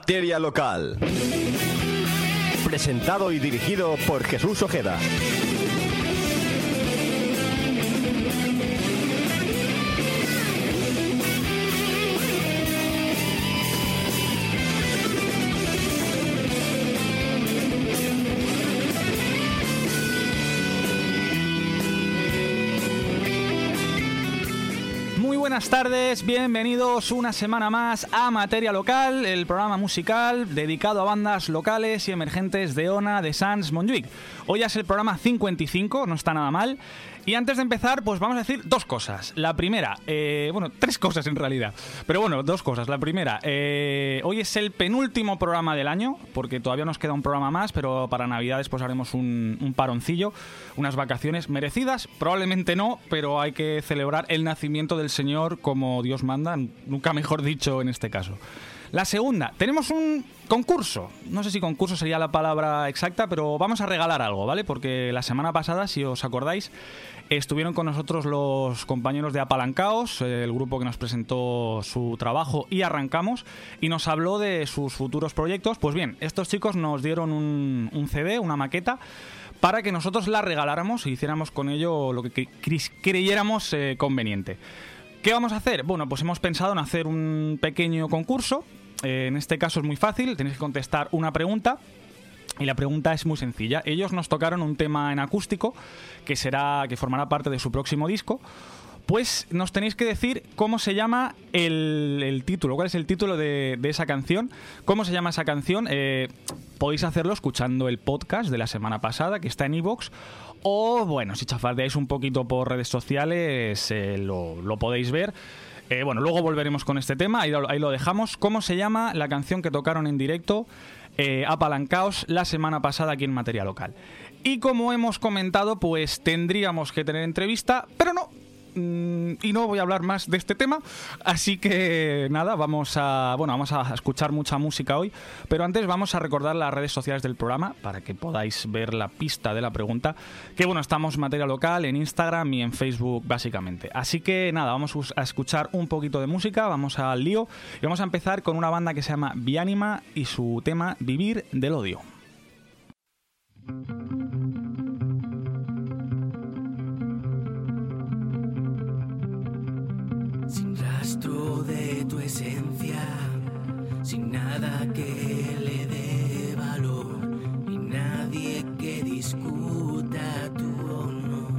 Materia Local. Presentado y dirigido por Jesús Ojeda. Buenas tardes, bienvenidos una semana más a Materia Local, el programa musical dedicado a bandas locales y emergentes de Ona, de Sans, Montjuic. Hoy es el programa 55, no está nada mal. Y antes de empezar, pues vamos a decir dos cosas. La primera, eh, bueno, tres cosas en realidad. Pero bueno, dos cosas. La primera, eh, hoy es el penúltimo programa del año, porque todavía nos queda un programa más, pero para Navidades pues haremos un, un paroncillo, unas vacaciones merecidas, probablemente no, pero hay que celebrar el nacimiento del Señor como Dios manda, nunca mejor dicho en este caso. La segunda, tenemos un concurso. No sé si concurso sería la palabra exacta, pero vamos a regalar algo, ¿vale? Porque la semana pasada, si os acordáis, estuvieron con nosotros los compañeros de Apalancaos, el grupo que nos presentó su trabajo y arrancamos, y nos habló de sus futuros proyectos. Pues bien, estos chicos nos dieron un, CD, una maqueta, para que nosotros la regaláramos y hiciéramos con ello lo que cre- creyéramos eh, conveniente. ¿Qué vamos a hacer? Bueno, pues hemos pensado en hacer un pequeño concurso. Eh, en este caso es muy fácil, tenéis que contestar una pregunta. Y la pregunta es muy sencilla. Ellos nos tocaron un tema en acústico que será que formará parte de su próximo disco. Pues nos tenéis que decir cómo se llama el, título, cuál es el título de, de esa canción, cómo se llama esa canción. Eh, podéis hacerlo escuchando el podcast de la semana pasada que está en iVoox o bueno, si chafardeáis un poquito por redes sociales eh, lo, lo podéis ver. Eh, bueno, luego volveremos con este tema, ahí, lo- ahí lo dejamos. ¿Cómo se llama la canción que tocaron en directo eh, Apalancaos la semana pasada aquí en Materia Local? Y como hemos comentado, pues tendríamos que tener entrevista, pero no. Mm, Y no voy a hablar más de este tema, así que nada, vamos a bueno, vamos a escuchar mucha música hoy, pero antes vamos a recordar las redes sociales del programa para que podáis ver la pista de la pregunta, que bueno, estamos materia local en Instagram y en Facebook básicamente. Así que nada, vamos a escuchar un poquito de música, vamos al lío. Y vamos a empezar con una banda que se llama Bianima y su tema Vivir del odio. Rastro de tu esencia, sin nada que le dé valor y nadie que discuta tu honor.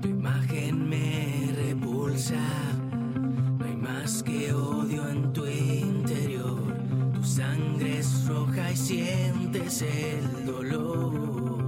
Tu imagen me repulsa, no hay más que odio en tu interior. Tu sangre es roja y sientes el dolor.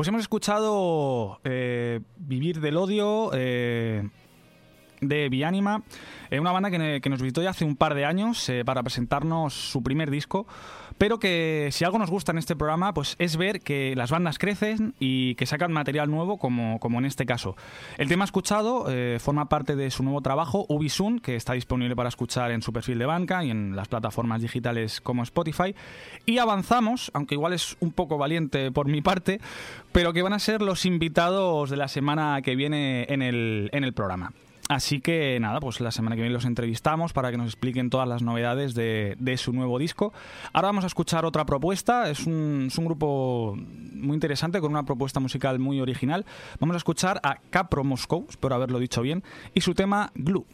Pues hemos escuchado eh, Vivir del Odio eh, de Vianima, eh, una banda que, nos visitó ya hace un par de años eh, para presentarnos su primer disco, pero que si algo nos gusta en este programa pues es ver que las bandas crecen y que sacan material nuevo como, como en este caso. El tema escuchado eh, forma parte de su nuevo trabajo, Ubisun, que está disponible para escuchar en su perfil de banca y en las plataformas digitales como Spotify. Y avanzamos, aunque igual es un poco valiente por mi parte, pero que van a ser los invitados de la semana que viene en el, en el programa. Así que nada, pues la semana que viene los entrevistamos para que nos expliquen todas las novedades de, su nuevo disco. Ahora vamos a escuchar otra propuesta, es un, es un, grupo muy interesante con una propuesta musical muy original. Vamos a escuchar a Capro Moscow, espero haberlo dicho bien, y su tema Glue.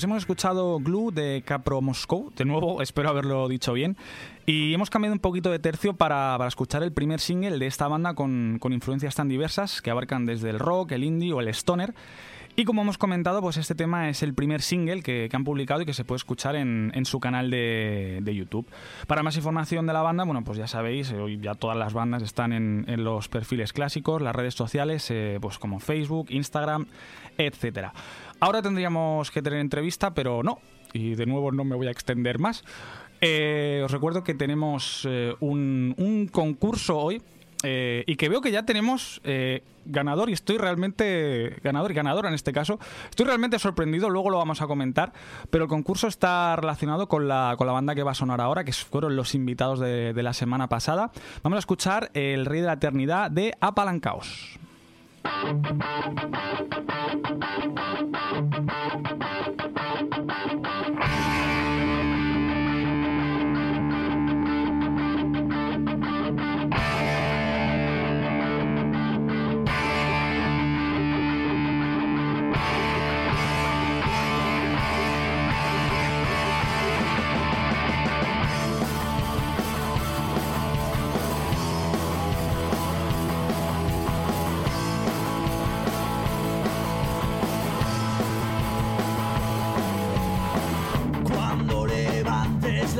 Pues hemos escuchado Glue de Capro Moscow, de nuevo, espero haberlo dicho bien. Y hemos cambiado un poquito de tercio para, para escuchar el primer single de esta banda con, con, influencias tan diversas que abarcan desde el rock, el indie o el stoner. Y como hemos comentado, pues este tema es el primer single que, que han publicado y que se puede escuchar en, en su canal de, de, YouTube. Para más información de la banda, bueno, pues ya sabéis, hoy ya todas las bandas están en, en los perfiles clásicos, las redes sociales, eh, pues como Facebook, Instagram, etcétera. Ahora tendríamos que tener entrevista, pero no. Y de nuevo no me voy a extender más. Eh, os recuerdo que tenemos eh, un, concurso hoy eh, y que veo que ya tenemos ganador y estoy realmente ganador y ganadora en este caso. Estoy realmente sorprendido, luego lo vamos a comentar, pero el concurso está relacionado con la, con la banda que va a sonar ahora, que fueron los invitados de, de la semana pasada. Vamos a escuchar El Rey de la Eternidad de Apalancaos. Cuando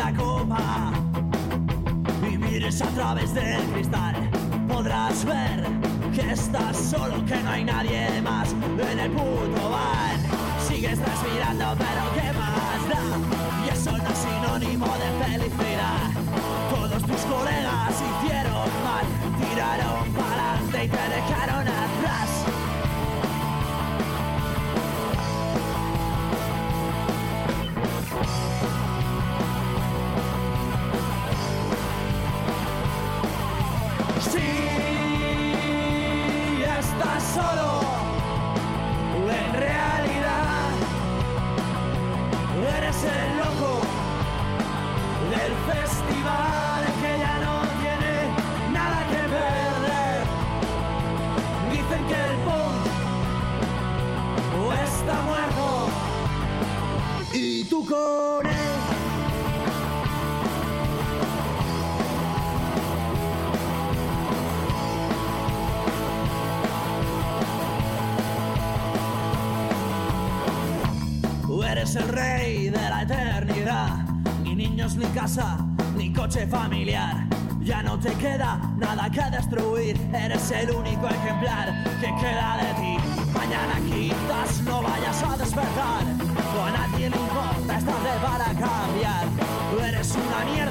la copa y mires a través del cristal, podrás ver que estás solo, que no hay nadie más en el puto bar. Sigues respirando, pero ¿qué más da? Y eso no es sinónimo de felicidad. Todos tus colegas hicieron mal, tiraron para adelante y te dejaron familiar. Ya no te queda nada que destruir. Eres el único ejemplar que queda de ti. Mañana quizás no vayas a despertar. O a nadie le importa, tarde para cambiar. Eres una mierda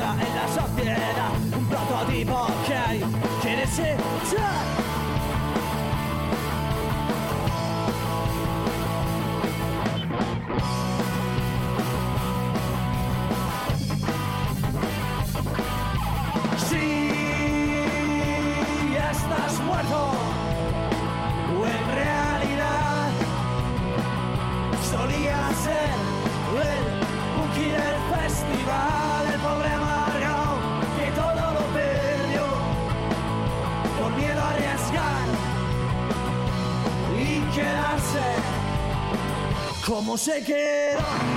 quedarse como se quedó.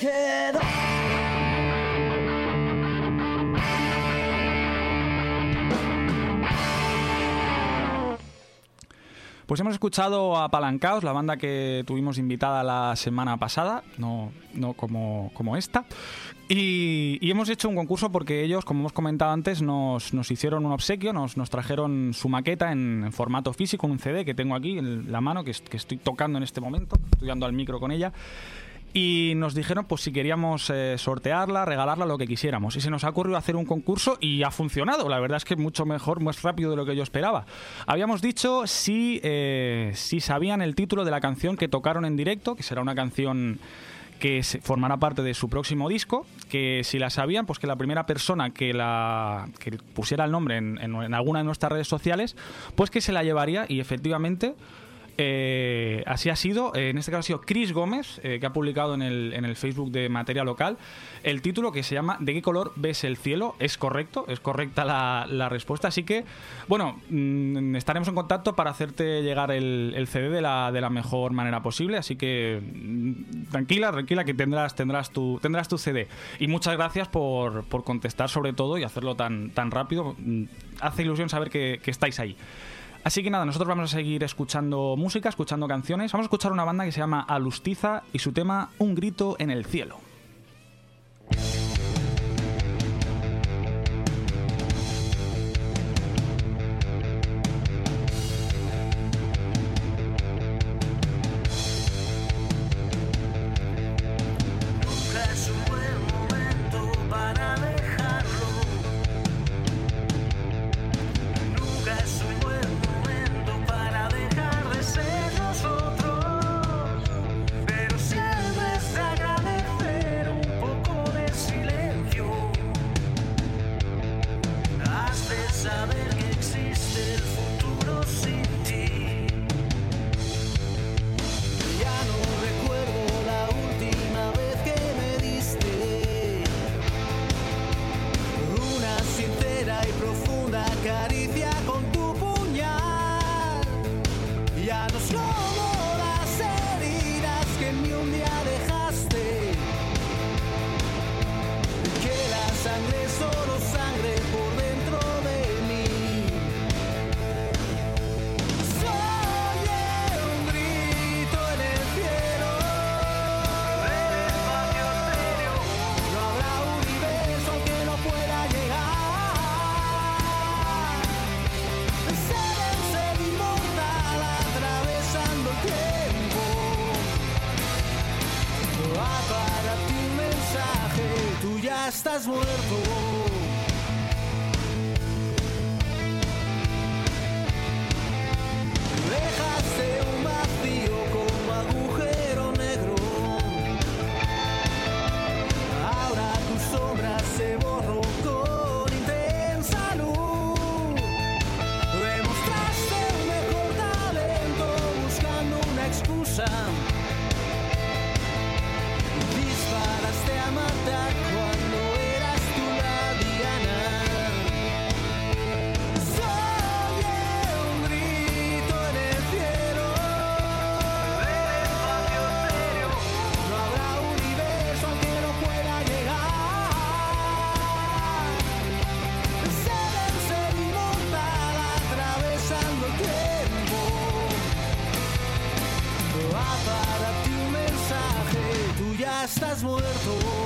Quedó. Pues hemos escuchado a Palancaos, la banda que tuvimos invitada la semana pasada, no, no como, como esta. Y, y hemos hecho un concurso porque ellos, como hemos comentado antes, nos, nos hicieron un obsequio, nos, nos trajeron su maqueta en, en formato físico, un CD que tengo aquí en la mano, que, que estoy tocando en este momento, estoy dando al micro con ella. Y nos dijeron pues si queríamos eh, sortearla, regalarla, lo que quisiéramos. Y se nos ha ocurrido hacer un concurso y ha funcionado. La verdad es que mucho mejor, más rápido de lo que yo esperaba. Habíamos dicho si, eh, si sabían el título de la canción que tocaron en directo, que será una canción que formará parte de su próximo disco, que si la sabían, pues que la primera persona que la que pusiera el nombre en- en alguna de nuestras redes sociales, pues que se la llevaría y efectivamente Eh, así ha sido. Eh, en este caso ha sido Chris Gómez, eh, que ha publicado en el, en el Facebook de Materia Local el título que se llama ¿De qué color ves el cielo? Es correcto, es correcta la, respuesta. Así que, bueno, mm, estaremos en contacto para hacerte llegar el, CD de la, de la mejor manera posible. Así que mm, tranquila, tranquila, que tendrás, tendrás, tu, tendrás tu CD. Y muchas gracias por, por contestar sobre todo y hacerlo tan, tan rápido. Mm, Hace ilusión saber que estáis ahí. Así que nada, nosotros vamos a seguir escuchando música, escuchando canciones. Vamos a escuchar una banda que se llama Alustiza y su tema Un grito en el cielo. Ya no como estás muerto.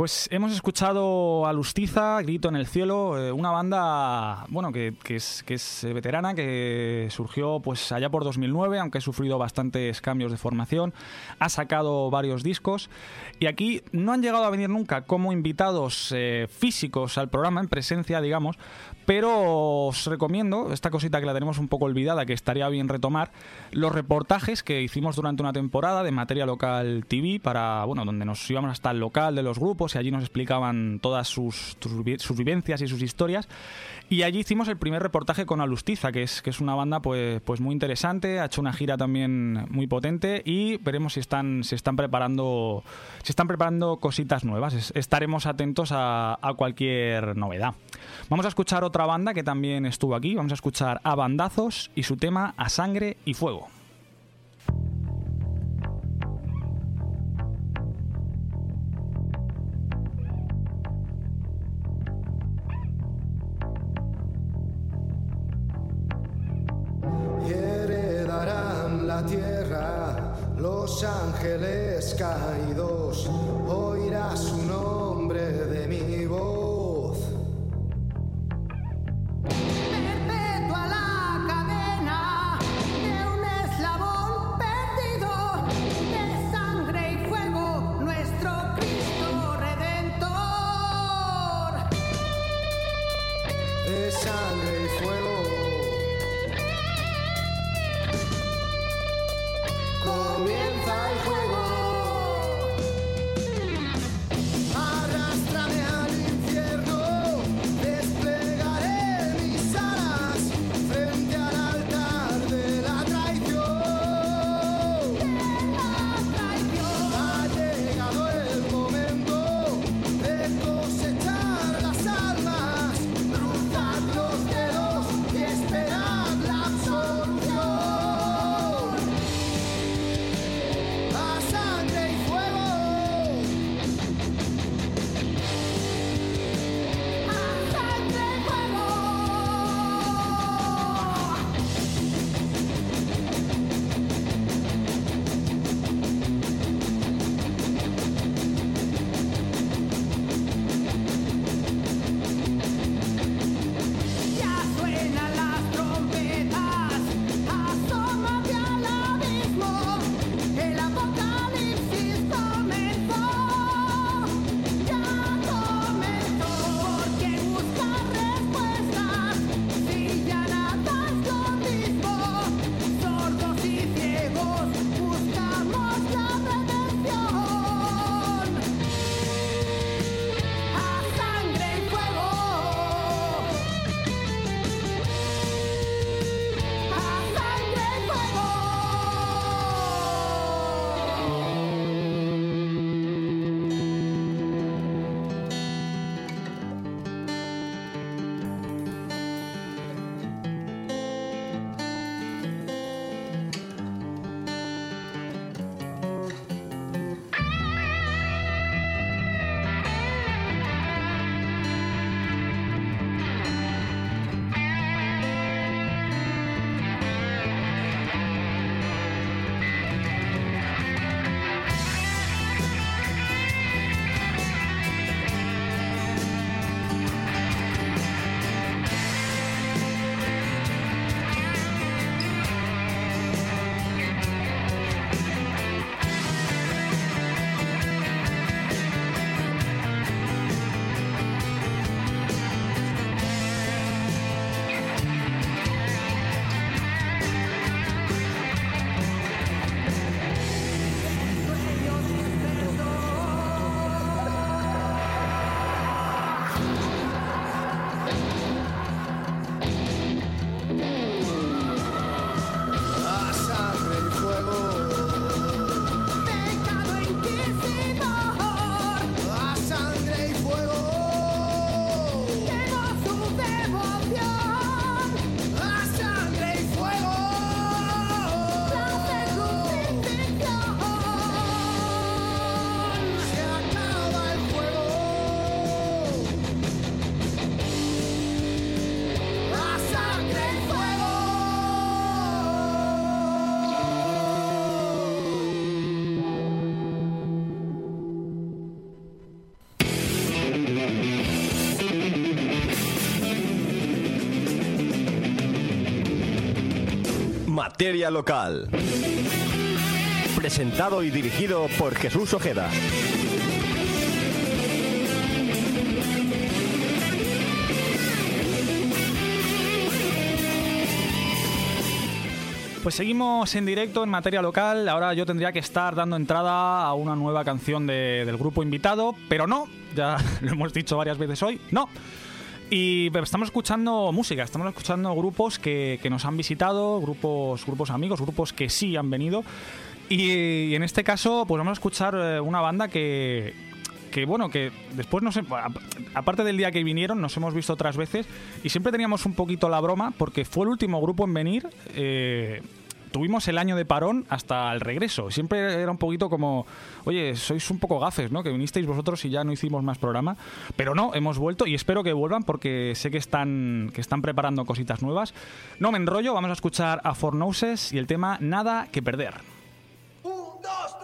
Pues hemos escuchado a Lustiza, Grito en el Cielo, eh, una banda bueno que, es, que es eh, veterana, que surgió pues allá por 2009, aunque ha sufrido bastantes cambios de formación, ha sacado varios discos y aquí no han llegado a venir nunca como invitados eh, físicos al programa, en presencia, digamos, pero os recomiendo, esta cosita que la tenemos un poco olvidada, que estaría bien retomar, los reportajes que hicimos durante una temporada de Materia Local TV, para, bueno, donde nos íbamos hasta el local de los grupos, y allí nos explicaban todas sus, vivencias y sus historias. Y allí hicimos el primer reportaje con Alustiza, que es, que es una banda pues, pues muy interesante, ha hecho una gira también muy potente y veremos si están, si están preparando si están preparando cositas nuevas. estaremos atentos a, a cualquier novedad. Vamos a escuchar otra banda que también estuvo aquí, vamos a escuchar a Bandazos y su tema A Sangre y Fuego. Los ángeles caídos, oirás su Materia local. Presentado y dirigido por Jesús Ojeda. Pues seguimos en directo en materia local. Ahora yo tendría que estar dando entrada a una nueva canción de- del grupo invitado, pero no, ya lo hemos dicho varias veces hoy, no. Y estamos escuchando música, estamos escuchando grupos que, que nos han visitado, grupos, grupos amigos, grupos que sí han venido. Y, en este caso, pues vamos a escuchar eh, una banda que, que bueno, que después nos, aparte del día que vinieron, nos hemos visto otras veces y siempre teníamos un poquito la broma porque fue el último grupo en venir. eh, tuvimos el año de parón hasta el regreso. Siempre era un poquito como, oye, sois un poco gafes, ¿no? Que vinisteis vosotros y ya no hicimos más programa. Pero no, hemos vuelto y espero que vuelvan porque sé que están, que están preparando cositas nuevas. No me enrollo, vamos a escuchar a Four Noses y el tema Nada que perder. Un, dos,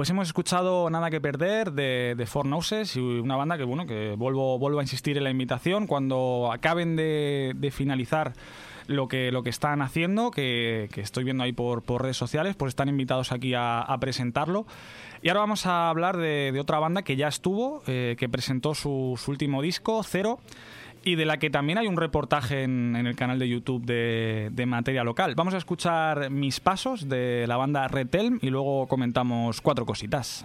Pues hemos escuchado Nada que perder de, de Four Noses y una banda que bueno que vuelvo vuelvo a insistir en la invitación. Cuando acaben de, finalizar lo que lo que están haciendo que, estoy viendo ahí por, redes sociales pues están invitados aquí a, presentarlo. Y ahora vamos a hablar de, otra banda que ya estuvo eh, que presentó su último disco Cero y de la que también hay un reportaje en, el canal de YouTube de, de Materia Local. Vamos a escuchar Mis Pasos de la banda Red Elm y luego comentamos cuatro cositas.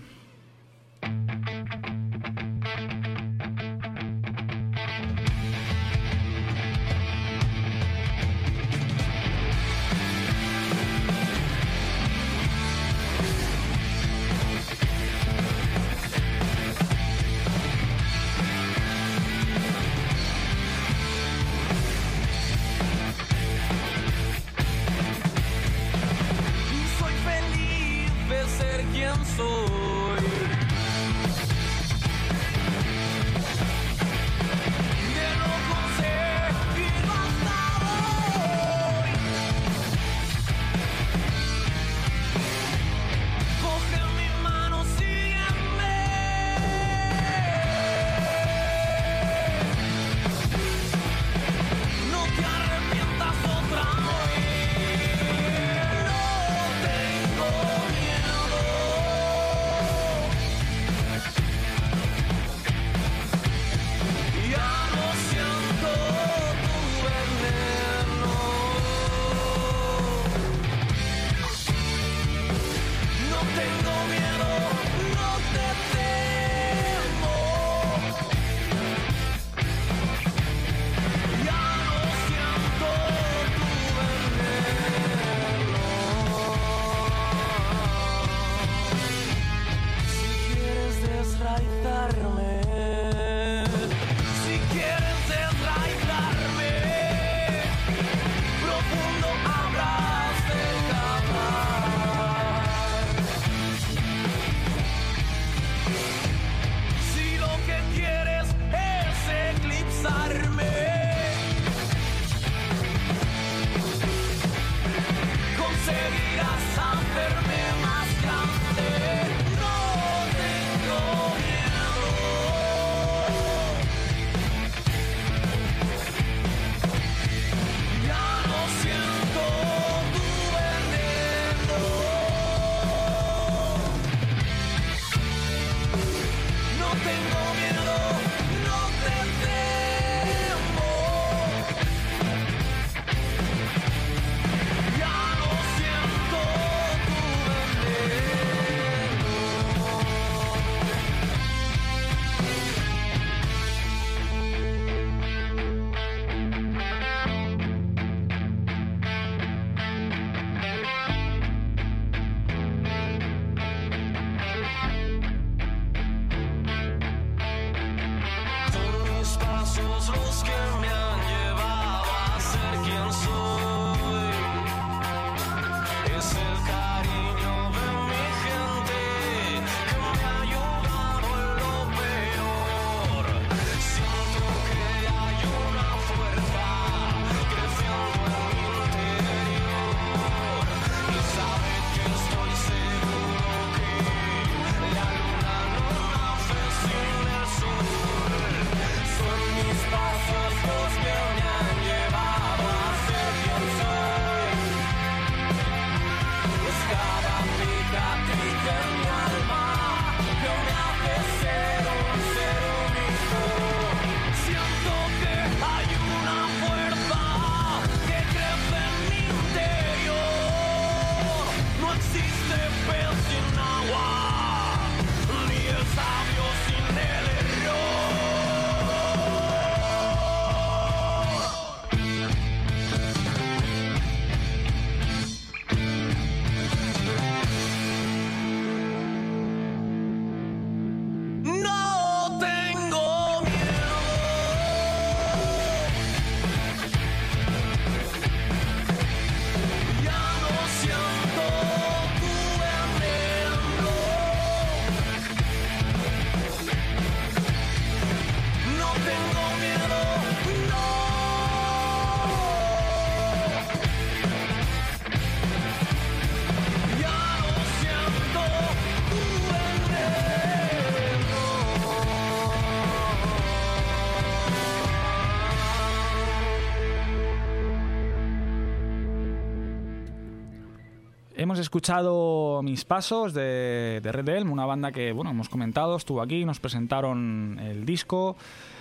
Hemos escuchado Mis Pasos de, de Elm, una banda que, bueno, hemos comentado, estuvo aquí, nos presentaron el disco.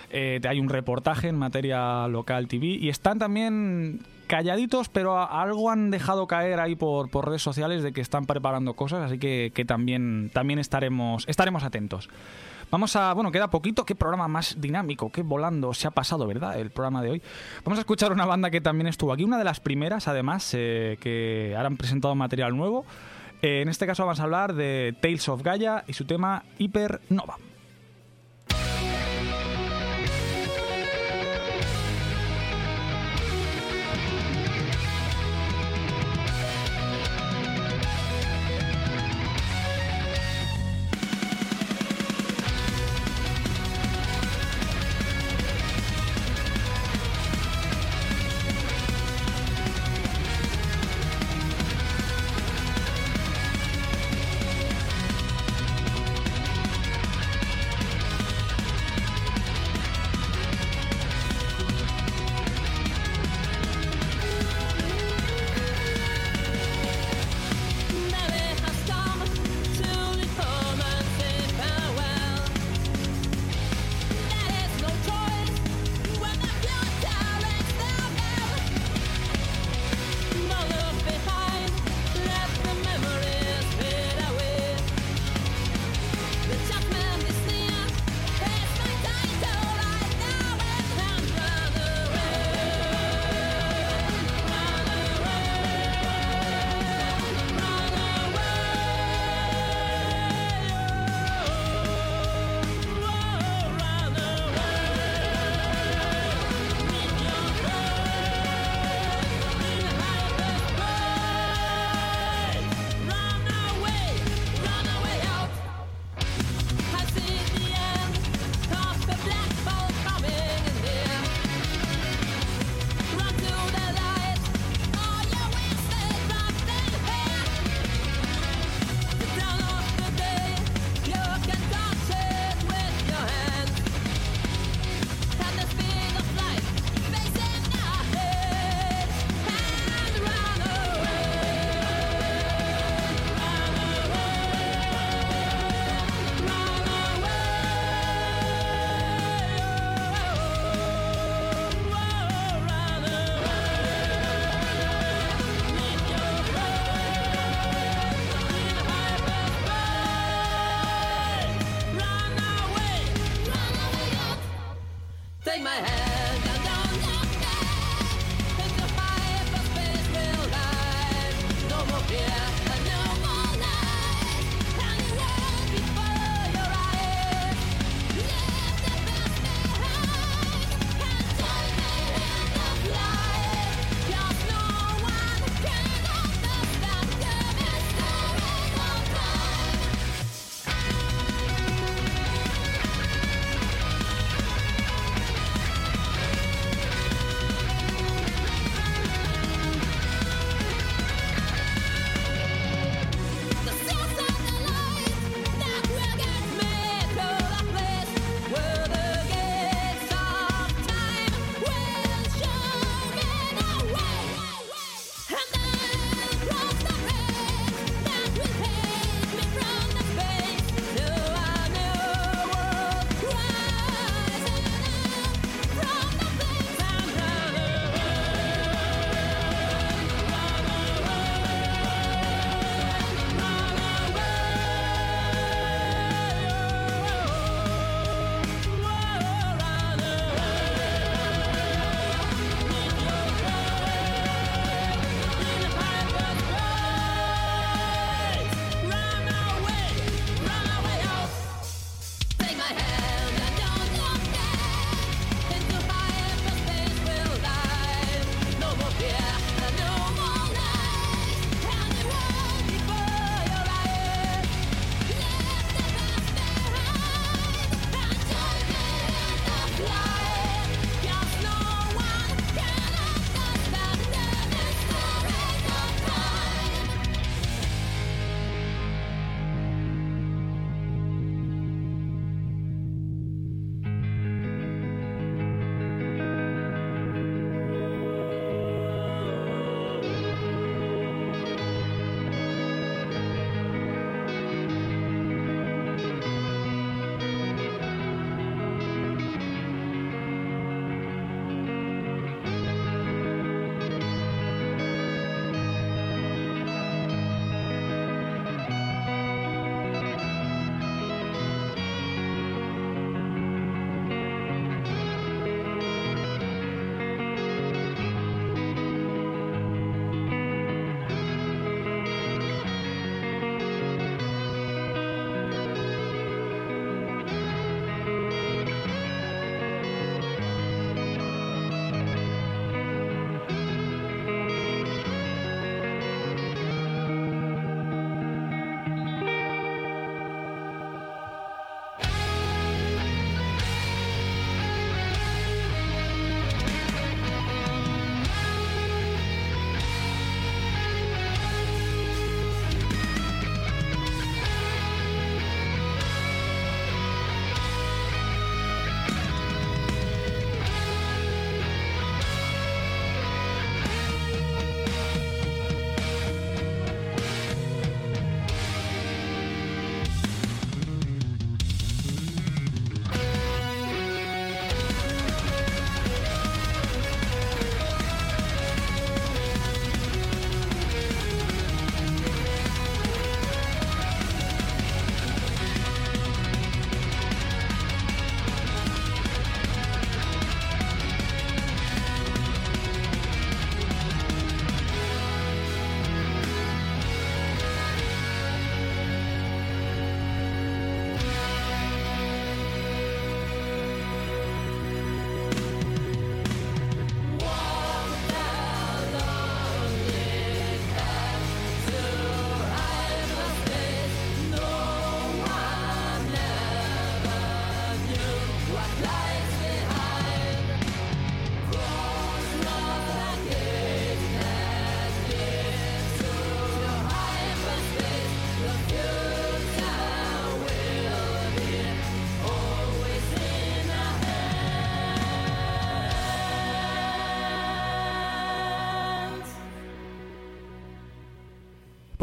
eh, hay un reportaje en materia local TV y están también calladitos, pero algo han dejado caer ahí por, por redes sociales de que están preparando cosas, así que, que también, también estaremos, estaremos atentos. Vamos a, bueno, queda poquito, qué programa más dinámico, qué volando se ha pasado, ¿verdad? El programa de hoy. Vamos a escuchar una banda que también estuvo aquí, una de las primeras, además, eh, que ahora han presentado material nuevo. Eh, en este caso vamos a hablar de Tales of Gaia y su tema Hypernova.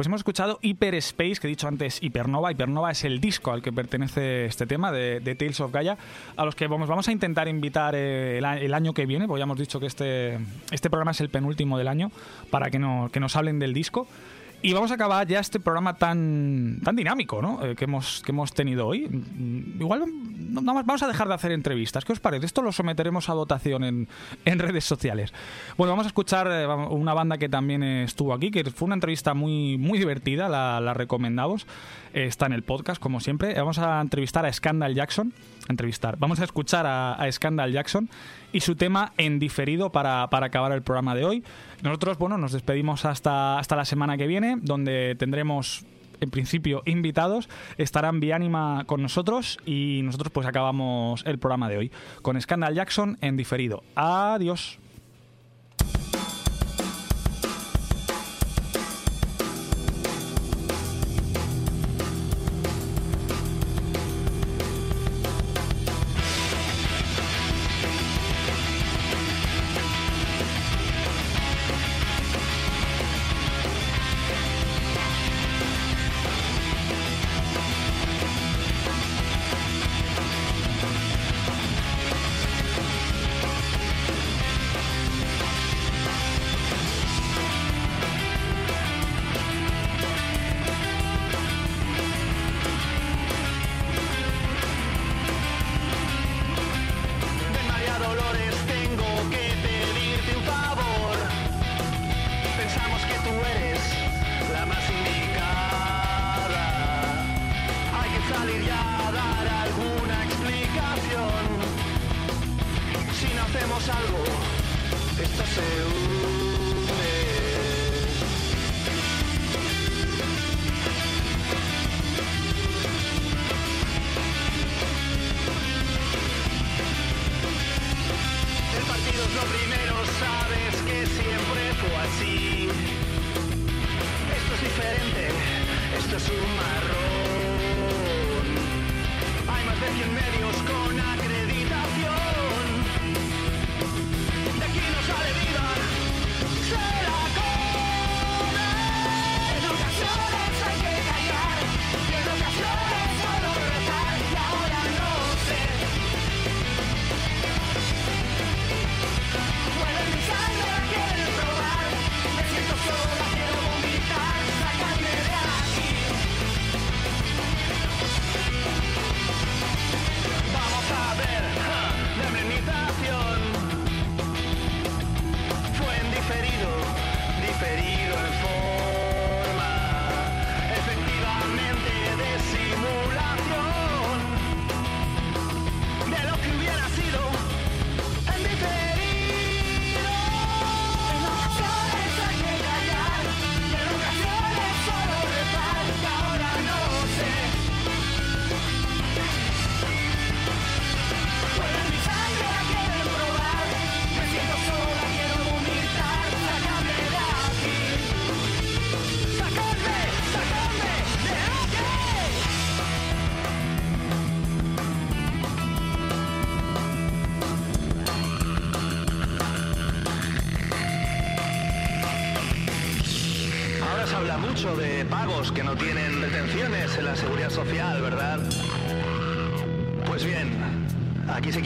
Pues hemos escuchado Hyperspace, que he dicho antes Hypernova. Hypernova es el disco al que pertenece este tema de, de Tales of Gaia, a los que vamos, vamos a intentar invitar eh, el, el año que viene, porque ya hemos dicho que este, este programa es el penúltimo del año, para que, no- que nos hablen del disco. Y vamos a acabar ya este programa tan, tan dinámico ¿no? Eh, que, hemos, que hemos tenido hoy. Mm, Igual no- vamos a dejar de hacer entrevistas. ¿Qué os parece? Esto lo someteremos a votación en, en redes sociales. Bueno, vamos a escuchar eh, una banda que también estuvo aquí, que fue una entrevista muy, muy divertida, la, la recomendamos. Eh, está en el podcast, como siempre. Vamos a entrevistar a Scandal Jackson. Entrevistar. Vamos a escuchar a, Scandal Jackson y su tema en diferido para, para acabar el programa de hoy. Nosotros, bueno, nos despedimos hasta, hasta la semana que viene, donde tendremos en principio invitados, estarán Vianima con nosotros y nosotros pues acabamos el programa de hoy con Scandal Jackson en diferido. Adiós.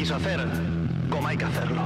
Quiso hacer como hay que hacerlo.